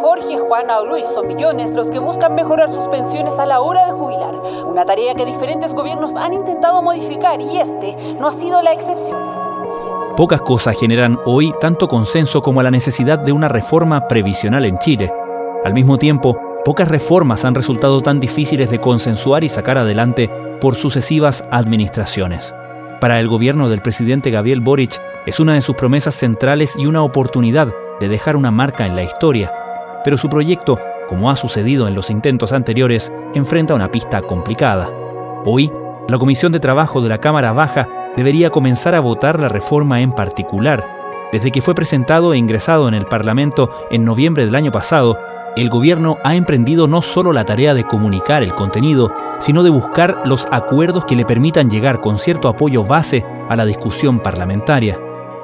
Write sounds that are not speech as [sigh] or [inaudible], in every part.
Jorge, Juana o Luis son millones los que buscan mejorar sus pensiones a la hora de jubilar. Una tarea que diferentes gobiernos han intentado modificar y este no ha sido la excepción. Pocas cosas generan hoy tanto consenso como la necesidad de una reforma previsional en Chile. Al mismo tiempo, pocas reformas han resultado tan difíciles de consensuar y sacar adelante por sucesivas administraciones. Para el gobierno del presidente Gabriel Boric es una de sus promesas centrales y una oportunidad de dejar una marca en la historia. Pero su proyecto, como ha sucedido en los intentos anteriores, enfrenta una pista complicada. Hoy, la Comisión de Trabajo de la Cámara Baja debería comenzar a votar la reforma en particular. Desde que fue presentado e ingresado en el Parlamento en noviembre del año pasado, el gobierno ha emprendido no solo la tarea de comunicar el contenido, sino de buscar los acuerdos que le permitan llegar con cierto apoyo base a la discusión parlamentaria.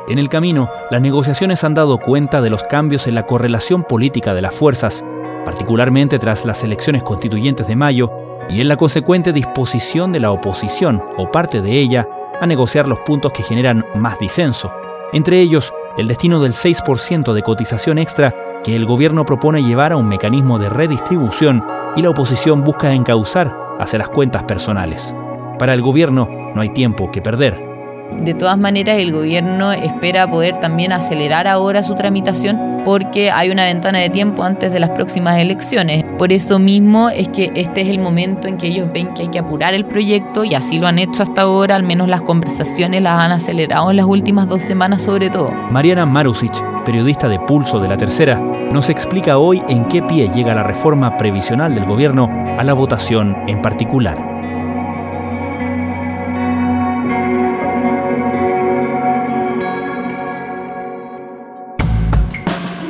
En el camino, las negociaciones han dado cuenta de los cambios en la correlación política de las fuerzas, particularmente tras las elecciones constituyentes de mayo, y en la consecuente disposición de la oposición o parte de ella a negociar los puntos que generan más disenso, entre ellos el destino del 6% de cotización extra que el gobierno propone llevar a un mecanismo de redistribución y la oposición busca encauzar hacia las cuentas personales. Para el gobierno no hay tiempo que perder. De todas maneras, el gobierno espera poder también acelerar ahora su tramitación porque hay una ventana de tiempo antes de las próximas elecciones. Por eso mismo es que este es el momento en que ellos ven que hay que apurar el proyecto y así lo han hecho hasta ahora, al menos las conversaciones las han acelerado en las últimas dos semanas sobre todo. Mariana Marusic, periodista de Pulso de la Tercera, nos explica hoy en qué pie llega la reforma previsional del gobierno a la votación en particular.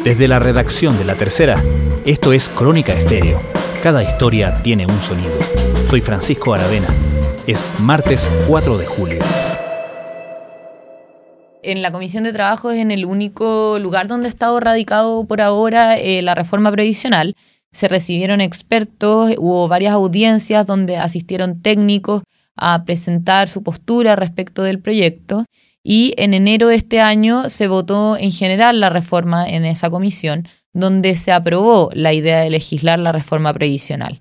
Desde la redacción de La Tercera, esto es Crónica Estéreo. Cada historia tiene un sonido. Soy Francisco Aravena. Es martes 4 de julio. En la Comisión de Trabajo es en el único lugar donde ha estado radicado por ahora eh, la reforma previsional se recibieron expertos, hubo varias audiencias donde asistieron técnicos a presentar su postura respecto del proyecto y en enero de este año se votó en general la reforma en esa comisión, donde se aprobó la idea de legislar la reforma previsional.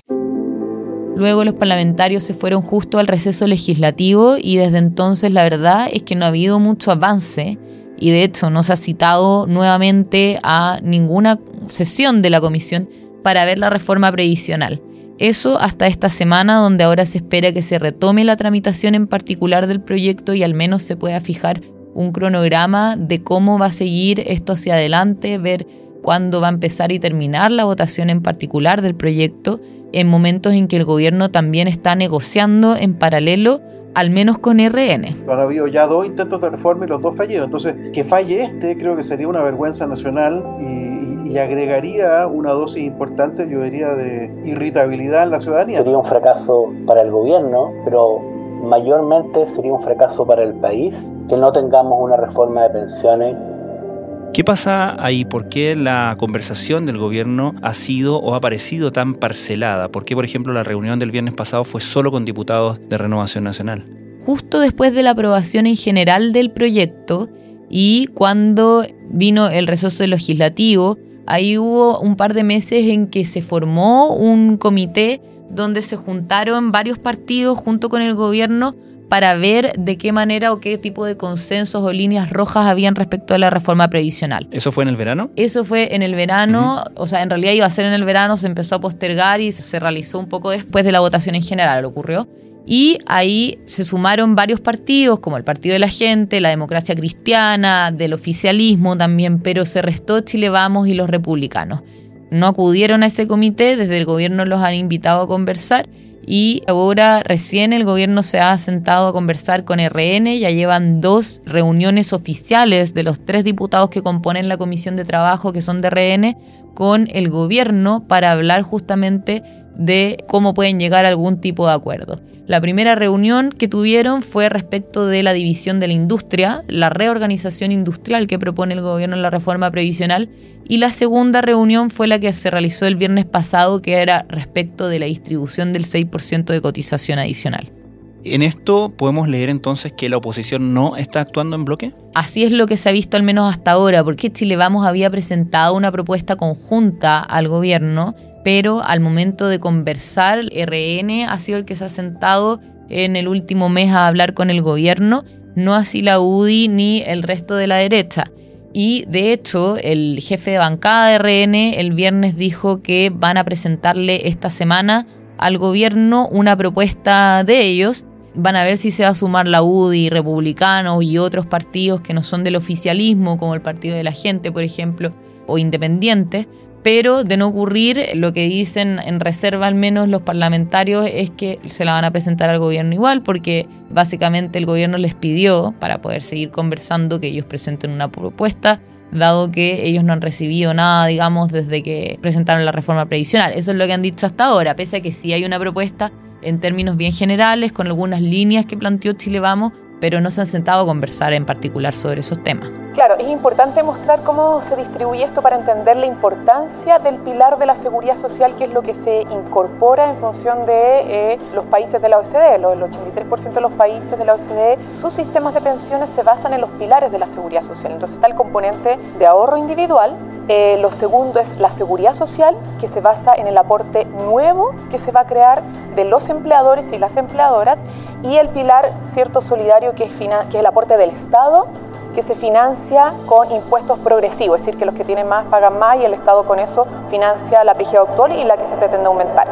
Luego los parlamentarios se fueron justo al receso legislativo y desde entonces la verdad es que no ha habido mucho avance y de hecho no se ha citado nuevamente a ninguna sesión de la comisión para ver la reforma previsional. Eso hasta esta semana, donde ahora se espera que se retome la tramitación en particular del proyecto y al menos se pueda fijar un cronograma de cómo va a seguir esto hacia adelante, ver cuándo va a empezar y terminar la votación en particular del proyecto, en momentos en que el gobierno también está negociando en paralelo al menos con RN. Han habido ya dos intentos de reforma y los dos fallidos. Entonces, que falle este creo que sería una vergüenza nacional y, y agregaría una dosis importante, yo diría, de irritabilidad en la ciudadanía. Sería un fracaso para el gobierno, pero mayormente sería un fracaso para el país que no tengamos una reforma de pensiones ¿Qué pasa ahí? ¿Por qué la conversación del gobierno ha sido o ha parecido tan parcelada? ¿Por qué, por ejemplo, la reunión del viernes pasado fue solo con diputados de Renovación Nacional? Justo después de la aprobación en general del proyecto y cuando vino el receso legislativo, Ahí hubo un par de meses en que se formó un comité donde se juntaron varios partidos junto con el gobierno para ver de qué manera o qué tipo de consensos o líneas rojas habían respecto a la reforma previsional. ¿Eso fue en el verano? Eso fue en el verano, o sea, en realidad iba a ser en el verano, se empezó a postergar y se realizó un poco después de la votación en general, ocurrió. Y ahí se sumaron varios partidos, como el Partido de la Gente, la Democracia Cristiana, del oficialismo también, pero se restó Chile Vamos y los republicanos. No acudieron a ese comité, desde el gobierno los han invitado a conversar y ahora recién el gobierno se ha sentado a conversar con RN, ya llevan dos reuniones oficiales de los tres diputados que componen la comisión de trabajo que son de RN con el gobierno para hablar justamente de cómo pueden llegar a algún tipo de acuerdo. La primera reunión que tuvieron fue respecto de la división de la industria, la reorganización industrial que propone el gobierno en la reforma previsional, y la segunda reunión fue la que se realizó el viernes pasado, que era respecto de la distribución del 6% de cotización adicional. ¿En esto podemos leer entonces que la oposición no está actuando en bloque? Así es lo que se ha visto al menos hasta ahora, porque Chile Vamos había presentado una propuesta conjunta al gobierno, pero al momento de conversar, el RN ha sido el que se ha sentado en el último mes a hablar con el gobierno, no así la UDI ni el resto de la derecha. Y de hecho, el jefe de bancada de RN el viernes dijo que van a presentarle esta semana al gobierno una propuesta de ellos Van a ver si se va a sumar la UDI, republicanos y otros partidos que no son del oficialismo, como el Partido de la Gente, por ejemplo, o independientes. Pero de no ocurrir, lo que dicen en reserva al menos los parlamentarios es que se la van a presentar al gobierno igual, porque básicamente el gobierno les pidió, para poder seguir conversando, que ellos presenten una propuesta dado que ellos no han recibido nada, digamos, desde que presentaron la reforma previsional. Eso es lo que han dicho hasta ahora, pese a que sí hay una propuesta en términos bien generales, con algunas líneas que planteó Chile Vamos, pero no se han sentado a conversar en particular sobre esos temas. Claro, es importante mostrar cómo se distribuye esto para entender la importancia del pilar de la seguridad social, que es lo que se incorpora en función de eh, los países de la OCDE. El 83% de los países de la OCDE, sus sistemas de pensiones se basan en los pilares de la seguridad social. Entonces está el componente de ahorro individual, eh, lo segundo es la seguridad social, que se basa en el aporte nuevo que se va a crear de los empleadores y las empleadoras, y el pilar cierto solidario, que es, que es el aporte del Estado, que se financia con impuestos progresivos, es decir, que los que tienen más pagan más y el Estado con eso financia la PGA actual y la que se pretende aumentar.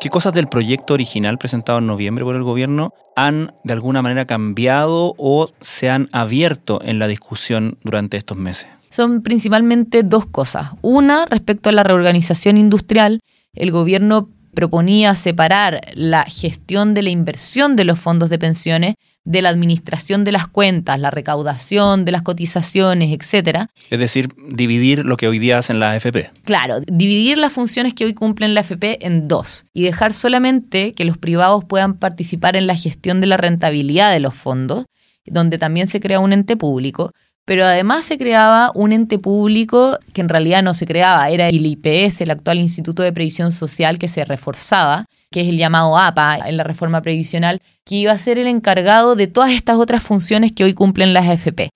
¿Qué cosas del proyecto original presentado en noviembre por el gobierno han de alguna manera cambiado o se han abierto en la discusión durante estos meses? Son principalmente dos cosas. Una, respecto a la reorganización industrial, el gobierno proponía separar la gestión de la inversión de los fondos de pensiones de la administración de las cuentas, la recaudación de las cotizaciones, etcétera. Es decir, dividir lo que hoy día hacen la AFP. Claro, dividir las funciones que hoy cumplen la AFP en dos y dejar solamente que los privados puedan participar en la gestión de la rentabilidad de los fondos, donde también se crea un ente público, pero además se creaba un ente público que en realidad no se creaba, era el IPS, el actual Instituto de Previsión Social, que se reforzaba que es el llamado APA en la reforma previsional, que iba a ser el encargado de todas estas otras funciones que hoy cumplen las AFP.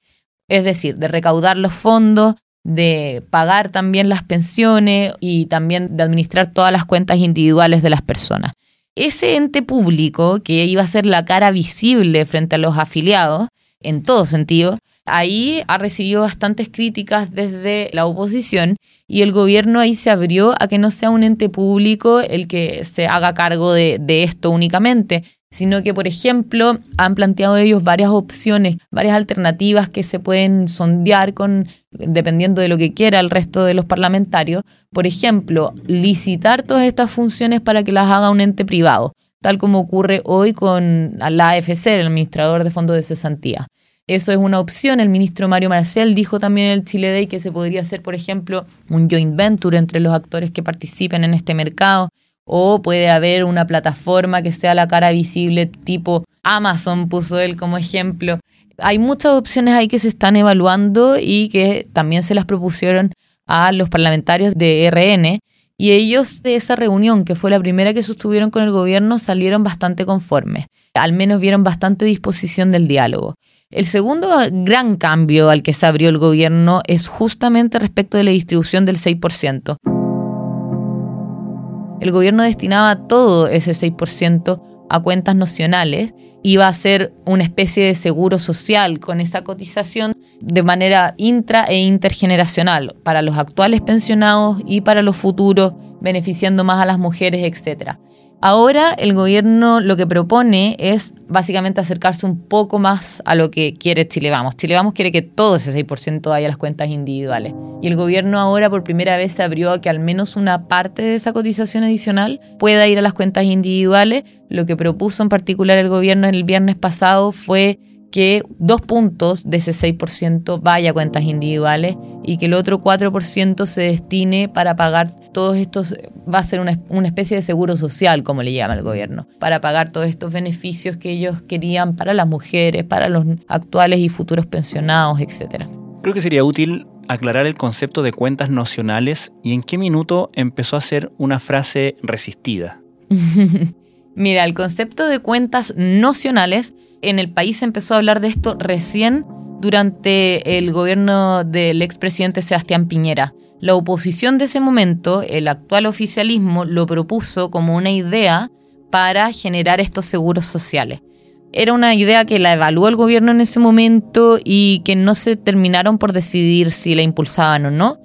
Es decir, de recaudar los fondos, de pagar también las pensiones y también de administrar todas las cuentas individuales de las personas. Ese ente público, que iba a ser la cara visible frente a los afiliados, en todo sentido, ahí ha recibido bastantes críticas desde la oposición y el gobierno ahí se abrió a que no sea un ente público el que se haga cargo de, esto únicamente, sino que, por ejemplo, han planteado ellos varias opciones, varias alternativas que se pueden sondear con, dependiendo de lo que quiera el resto de los parlamentarios. Por ejemplo, licitar todas estas funciones para que las haga un ente privado, tal como ocurre hoy con la AFC, el administrador de fondos de cesantía. Eso es una opción. El ministro Mario Marcel dijo también en el Chile Day que se podría hacer, por ejemplo, un joint venture entre los actores que participen en este mercado. O puede haber una plataforma que sea la cara visible tipo Amazon, puso él como ejemplo. Hay muchas opciones ahí que se están evaluando y que también se las propusieron a los parlamentarios de RN. Y ellos de esa reunión, que fue la primera que sostuvieron con el gobierno, salieron bastante conformes. Al menos vieron bastante disposición del diálogo. El segundo gran cambio al que se abrió el gobierno es justamente respecto de la distribución del 6%. El gobierno destinaba todo ese 6% a cuentas nacionales, iba a ser una especie de seguro social con esa cotización de manera intra e intergeneracional para los actuales pensionados y para los futuros, beneficiando más a las mujeres, etc. Ahora el gobierno lo que propone es básicamente acercarse un poco más a lo que quiere Chile Vamos. Chile Vamos quiere que todo ese 6% vaya a las cuentas individuales. Y el gobierno ahora por primera vez se abrió a que al menos una parte de esa cotización adicional pueda ir a las cuentas individuales. Lo que propuso en particular el gobierno el viernes pasado fue que dos puntos de ese 6% vaya a cuentas individuales y que el otro 4% se destine para pagar todos estos, va a ser una, una, especie de seguro social, como le llama el gobierno, para pagar todos estos beneficios que ellos querían para las mujeres, para los actuales y futuros pensionados, etc. Creo que sería útil aclarar el concepto de cuentas nocionales y en qué minuto empezó a ser una frase resistida. [laughs] Mira, el concepto de cuentas nocionales en el país empezó a hablar de esto recién durante el gobierno del expresidente Sebastián Piñera. La oposición de ese momento, el actual oficialismo, lo propuso como una idea para generar estos seguros sociales. Era una idea que la evaluó el gobierno en ese momento y que no se terminaron por decidir si la impulsaban o no.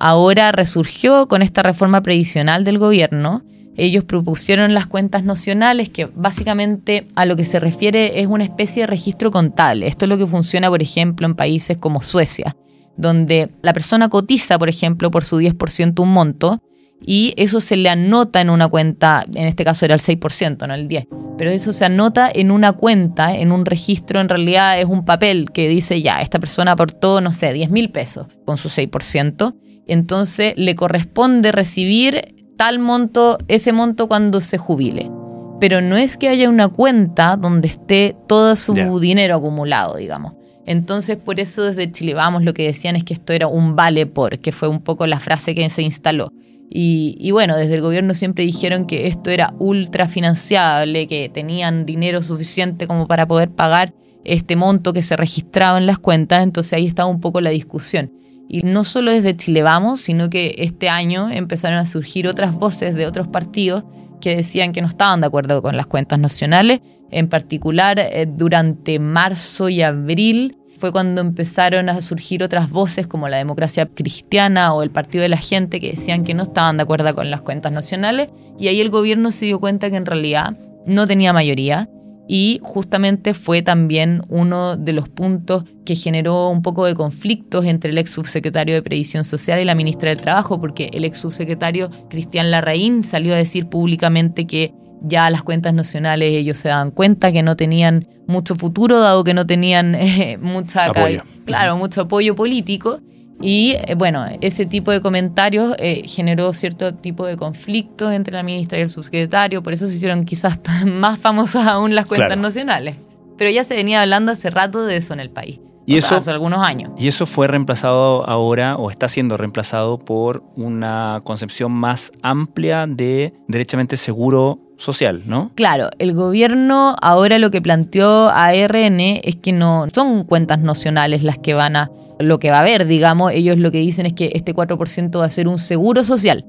Ahora resurgió con esta reforma previsional del gobierno ellos propusieron las cuentas nocionales, que básicamente a lo que se refiere es una especie de registro contable. Esto es lo que funciona, por ejemplo, en países como Suecia, donde la persona cotiza, por ejemplo, por su 10% un monto y eso se le anota en una cuenta, en este caso era el 6%, no el 10%, pero eso se anota en una cuenta, en un registro, en realidad es un papel que dice ya, esta persona aportó, no sé, 10 mil pesos con su 6%, entonces le corresponde recibir tal monto, ese monto cuando se jubile. Pero no es que haya una cuenta donde esté todo su dinero acumulado, digamos. Entonces, por eso desde Chile Vamos lo que decían es que esto era un vale por, que fue un poco la frase que se instaló. Y, y, bueno, desde el gobierno siempre dijeron que esto era ultra financiable, que tenían dinero suficiente como para poder pagar este monto que se registraba en las cuentas, entonces ahí estaba un poco la discusión. Y no solo desde Chile Vamos, sino que este año empezaron a surgir otras voces de otros partidos que decían que no estaban de acuerdo con las cuentas nacionales. En particular, eh, durante marzo y abril fue cuando empezaron a surgir otras voces como la democracia cristiana o el Partido de la Gente que decían que no estaban de acuerdo con las cuentas nacionales. Y ahí el gobierno se dio cuenta que en realidad no tenía mayoría y justamente fue también uno de los puntos que generó un poco de conflictos entre el ex subsecretario de Previsión Social y la ministra del Trabajo, porque el ex subsecretario Cristian Larraín salió a decir públicamente que ya las cuentas nacionales ellos se daban cuenta que no tenían mucho futuro, dado que no tenían [laughs] eh, mucha, claro, mucho apoyo político. Y eh, bueno, ese tipo de comentarios eh, generó cierto tipo de conflictos entre la ministra y el subsecretario, por eso se hicieron quizás [laughs] más famosas aún las cuentas nacionales. Pero ya se venía hablando hace rato de eso en el país. Y eso, hace algunos años. Y eso fue reemplazado ahora, o está siendo reemplazado por una concepción más amplia de derechamente seguro social, ¿no? Claro, el gobierno ahora lo que planteó a ARN es que no son cuentas nacionales las que van a lo que va a haber, digamos, ellos lo que dicen es que este 4% va a ser un seguro social.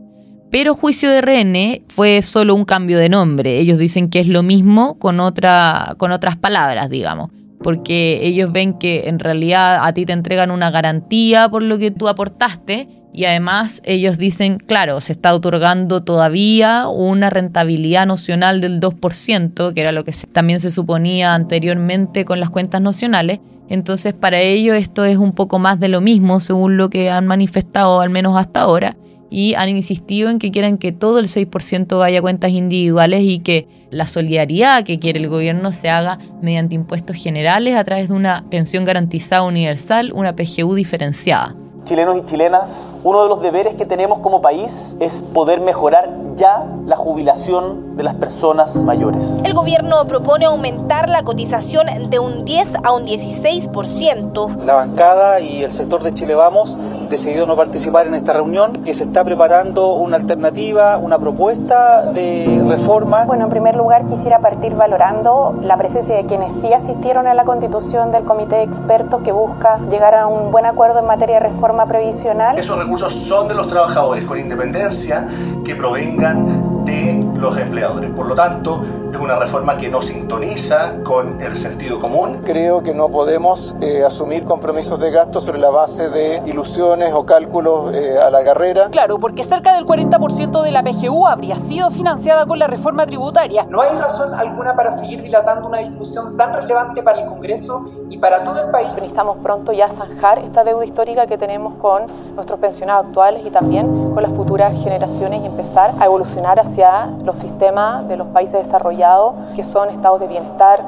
Pero juicio de RN fue solo un cambio de nombre. Ellos dicen que es lo mismo con, otra, con otras palabras, digamos. Porque ellos ven que en realidad a ti te entregan una garantía por lo que tú aportaste y además ellos dicen, claro, se está otorgando todavía una rentabilidad nocional del 2%, que era lo que también se suponía anteriormente con las cuentas nocionales, entonces, para ello esto es un poco más de lo mismo, según lo que han manifestado, al menos hasta ahora, y han insistido en que quieren que todo el 6% vaya a cuentas individuales y que la solidaridad que quiere el gobierno se haga mediante impuestos generales a través de una pensión garantizada universal, una PGU diferenciada. Chilenos y chilenas, uno de los deberes que tenemos como país es poder mejorar ya la jubilación de las personas mayores. El gobierno propone aumentar la cotización de un 10 a un 16%. La bancada y el sector de Chile Vamos decidió no participar en esta reunión, que se está preparando una alternativa, una propuesta de reforma. Bueno, en primer lugar quisiera partir valorando la presencia de quienes sí asistieron a la constitución del comité de expertos que busca llegar a un buen acuerdo en materia de reforma previsional. Esos recursos son de los trabajadores con independencia que provengan de los empleadores. Por lo tanto, es una reforma que no sintoniza con el sentido común. Creo que no podemos eh, asumir compromisos de gasto sobre la base de ilusiones o cálculos eh, a la carrera. Claro, porque cerca del 40% de la PGU habría sido financiada con la reforma tributaria. No hay razón alguna para seguir dilatando una discusión tan relevante para el Congreso y para todo el país. Necesitamos pronto ya zanjar esta deuda histórica que tenemos con nuestros pensionados actuales y también con las futuras generaciones y empezar a evolucionar hacia los sistemas de los países desarrollados, que son estados de bienestar.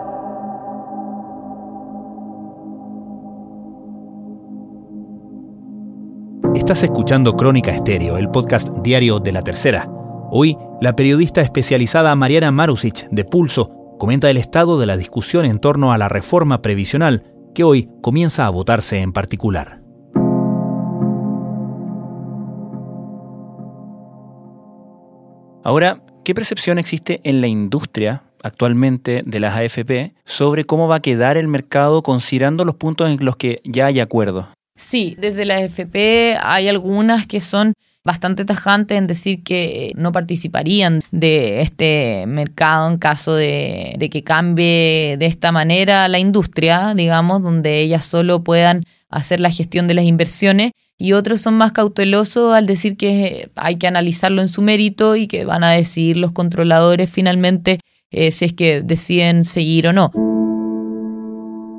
Estás escuchando Crónica Estéreo, el podcast diario de la tercera. Hoy, la periodista especializada Mariana Marusic, de Pulso, comenta el estado de la discusión en torno a la reforma previsional que hoy comienza a votarse en particular. Ahora ¿Qué percepción existe en la industria actualmente de las AFP sobre cómo va a quedar el mercado considerando los puntos en los que ya hay acuerdo? Sí, desde la AFP hay algunas que son bastante tajantes en decir que no participarían de este mercado en caso de, que cambie de esta manera la industria, digamos, donde ellas solo puedan hacer la gestión de las inversiones y otros son más cautelosos al decir que hay que analizarlo en su mérito y que van a decidir los controladores finalmente eh, si es que deciden seguir o no.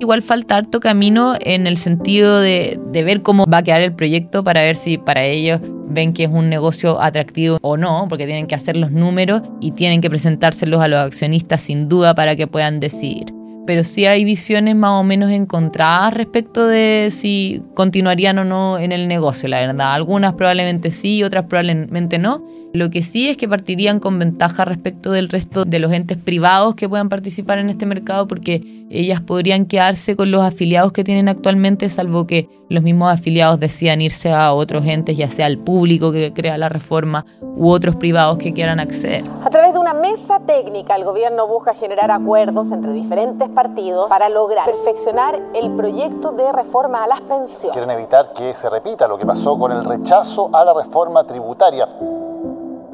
Igual falta harto camino en el sentido de, de, ver cómo va a quedar el proyecto para ver si para ellos ven que es un negocio atractivo o no, porque tienen que hacer los números y tienen que presentárselos a los accionistas sin duda para que puedan decidir pero sí hay visiones más o menos encontradas respecto de si continuarían o no en el negocio, la verdad. Algunas probablemente sí, otras probablemente no. Lo que sí es que partirían con ventaja respecto del resto de los entes privados que puedan participar en este mercado porque ellas podrían quedarse con los afiliados que tienen actualmente, salvo que los mismos afiliados decían irse a otros entes, ya sea el público que crea la reforma u otros privados que quieran acceder. A través de una mesa técnica, el gobierno busca generar acuerdos entre diferentes partidos para lograr perfeccionar el proyecto de reforma a las pensiones. Quieren evitar que se repita lo que pasó con el rechazo a la reforma tributaria.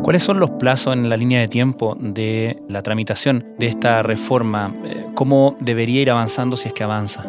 ¿Cuáles son los plazos en la línea de tiempo de la tramitación de esta reforma? Eh, ¿Cómo debería ir avanzando si es que avanza?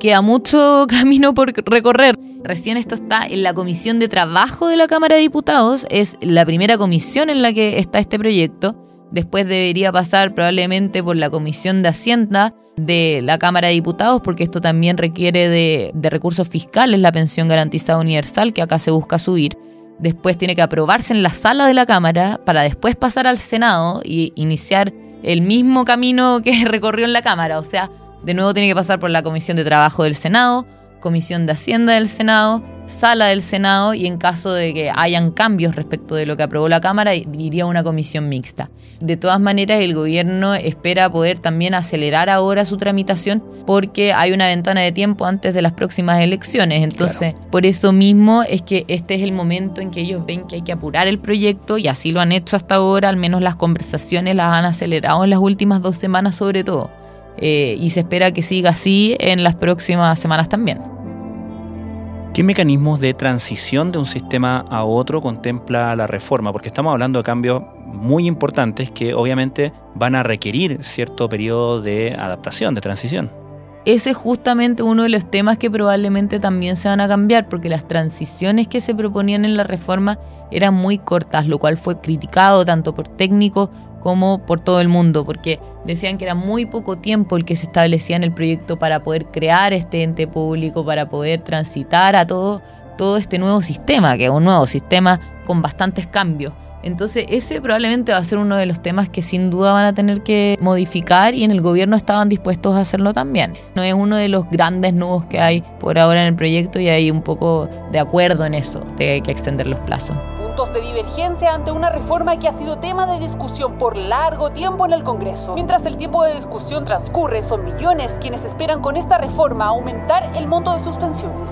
Queda mucho [laughs] camino por recorrer. Recién esto está en la Comisión de Trabajo de la Cámara de Diputados. Es la primera comisión en la que está este proyecto. Después debería pasar probablemente por la Comisión de Hacienda de la Cámara de Diputados, porque esto también requiere de, de recursos fiscales, la pensión garantizada universal, que acá se busca subir después tiene que aprobarse en la sala de la Cámara para después pasar al Senado y iniciar el mismo camino que [laughs] recorrió en la Cámara. O sea, de nuevo tiene que pasar por la Comisión de Trabajo del Senado, Comisión de Hacienda del Senado, Sala del Senado y en caso de que hayan cambios respecto de lo que aprobó la Cámara, iría una comisión mixta. De todas maneras, el gobierno espera poder también acelerar ahora su tramitación porque hay una ventana de tiempo antes de las próximas elecciones. Entonces, por eso mismo es que este es el momento en que ellos ven que hay que apurar el proyecto y así lo han hecho hasta ahora, al menos las conversaciones las han acelerado en las últimas dos semanas sobre todo. Eh, y se espera que siga así en las próximas semanas también. ¿Qué mecanismos de transición de un sistema a otro contempla la reforma? Porque estamos hablando de cambios muy importantes que obviamente van a requerir cierto periodo de adaptación, de transición. Ese es justamente uno de los temas que probablemente también se van a cambiar, porque las transiciones que se proponían en la reforma eran muy cortas, lo cual fue criticado tanto por técnicos como por todo el mundo, porque decían que era muy poco tiempo el que se establecía en el proyecto para poder crear este ente público, para poder transitar a todo, todo este nuevo sistema, que es un nuevo sistema con bastantes cambios. Entonces ese probablemente va a ser uno de los temas que sin duda van a tener que modificar y en el gobierno estaban dispuestos a hacerlo también. No es uno de los grandes nudos que hay por ahora en el proyecto y hay un poco de acuerdo en eso, de que hay que extender los plazos de divergencia ante una reforma que ha sido tema de discusión por largo tiempo en el Congreso. Mientras el tiempo de discusión transcurre, son millones quienes esperan con esta reforma aumentar el monto de sus pensiones.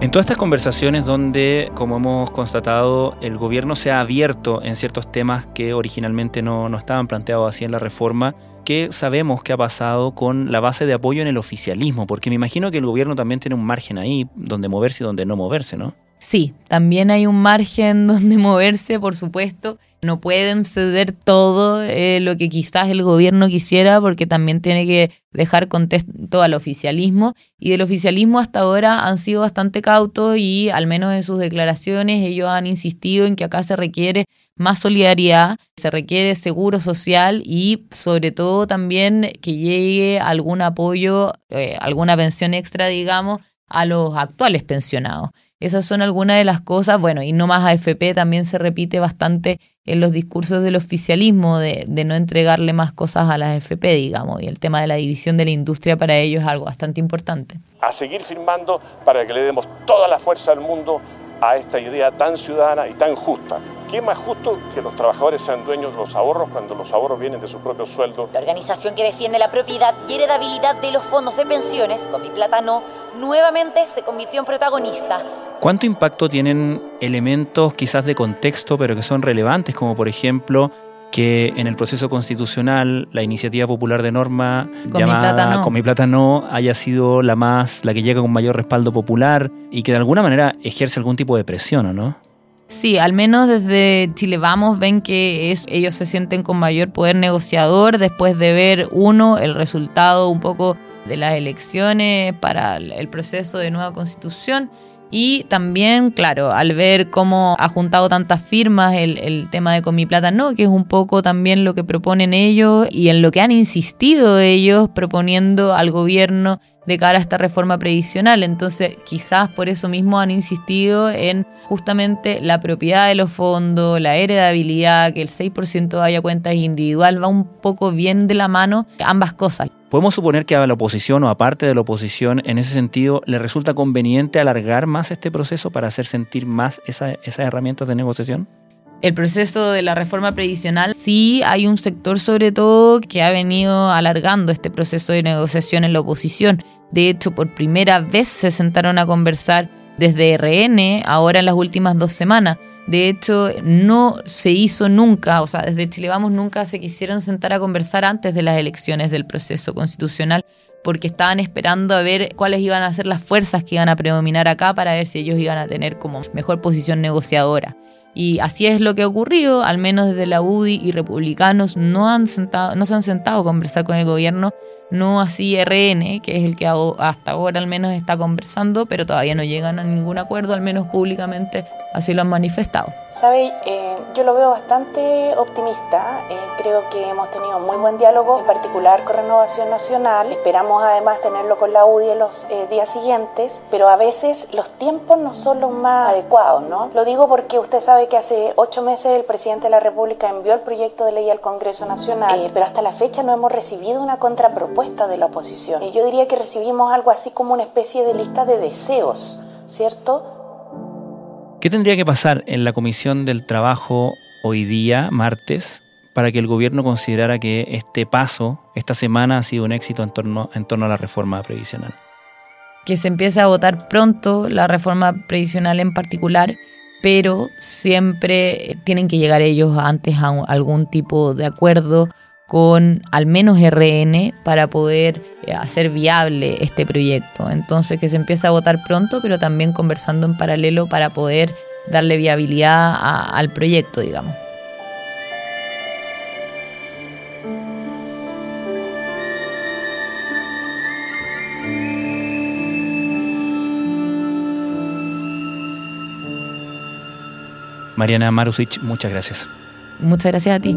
En todas estas conversaciones donde, como hemos constatado, el gobierno se ha abierto en ciertos temas que originalmente no, no estaban planteados así en la reforma, ¿qué sabemos que ha pasado con la base de apoyo en el oficialismo? Porque me imagino que el gobierno también tiene un margen ahí donde moverse y donde no moverse, ¿no? Sí, también hay un margen [laughs] donde moverse, por supuesto. No pueden ceder todo eh, lo que quizás el gobierno quisiera porque también tiene que dejar contexto al oficialismo. Y del oficialismo hasta ahora han sido bastante cautos y al menos en sus declaraciones ellos han insistido en que acá se requiere más solidaridad, se requiere seguro social y sobre todo también que llegue algún apoyo, eh, alguna pensión extra, digamos, a los actuales pensionados. Esas son algunas de las cosas, bueno, y no más AFP también se repite bastante en los discursos del oficialismo de, no entregarle más cosas a las AFP, digamos, y el tema de la división de la industria para ellos es algo bastante importante. A seguir firmando para que le demos toda la fuerza del mundo a esta idea tan ciudadana y tan justa. ¿Qué más justo que los trabajadores sean dueños de los ahorros cuando los ahorros vienen de su propio sueldo? La organización que defiende la propiedad y heredabilidad de los fondos de pensiones, con mi plata no, nuevamente se convirtió en protagonista ¿Cuánto impacto tienen elementos quizás de contexto, pero que son relevantes, como por ejemplo que en el proceso constitucional la iniciativa popular de norma Con llamada mi plata no. Con mi plata no haya sido la más, la que llega con mayor respaldo popular y que de alguna manera ejerce algún tipo de presión, ¿o no? Sí, al menos desde Chile Vamos ven que es- ellos se sienten con mayor poder negociador después de ver, uno, el resultado un poco de las elecciones para el proceso de nueva constitución y también, claro, al ver cómo ha juntado tantas firmas el, tema de Con plata no, que es un poco también lo que proponen ellos y en lo que han insistido ellos proponiendo al gobierno de cara a esta reforma previsional. Entonces, quizás por eso mismo han insistido en justamente la propiedad de los fondos, la heredabilidad, que el 6% haya cuentas individual, va un poco bien de la mano ambas cosas. ¿Podemos suponer que a la oposición o a parte de la oposición, en ese sentido, le resulta conveniente alargar más este proceso para hacer sentir más esa- esas herramientas de negociación? El proceso de la reforma previsional, sí hay un sector sobre todo que ha venido alargando este proceso de negociación en la oposición. De hecho, por primera vez se sentaron a conversar desde RN, ahora en las últimas dos semanas. De hecho, no se hizo nunca, o sea, desde Chile Vamos nunca se quisieron sentar a conversar antes de las elecciones del proceso constitucional porque estaban esperando a ver cuáles iban a ser las fuerzas que iban a predominar acá para ver si ellos iban a tener como mejor posición negociadora. Y así es lo que ha ocurrido, al menos desde la UDI y republicanos no, han sentado, no se han sentado a conversar con el gobierno, no así RN, que es el que hasta ahora al menos está conversando, pero todavía no llegan a ningún acuerdo, al menos públicamente así lo han manifestado. Sabe, eh, yo lo veo bastante optimista. eh, creo que hemos tenido muy buen diálogo, en particular con Renovación Nacional. Esperamos además tenerlo con la UDI en los eh, días siguientes, pero a veces los tiempos no son los más adecuados, ¿no? Lo digo porque usted sabe que hace ocho meses el presidente de la República envió el proyecto de ley al Congreso Nacional, eh, pero hasta la fecha no hemos recibido una contrapropuesta de la oposición. Yo diría que recibimos algo así como una especie de lista de deseos, ¿cierto? ¿Qué tendría que pasar en la Comisión del Trabajo hoy día, martes, para que el gobierno considerara que este paso, esta semana, ha sido un éxito en torno, en torno a la reforma previsional? que se empiece a votar pronto la reforma previsional en particular, pero siempre tienen que llegar ellos antes a un- algún tipo de acuerdo con al menos RN para poder eh, hacer viable este proyecto. Entonces que se empiece a votar pronto, pero también conversando en paralelo para poder darle viabilidad a- al proyecto, digamos. Mariana Marusic, muchas gracias. Muchas gracias a ti.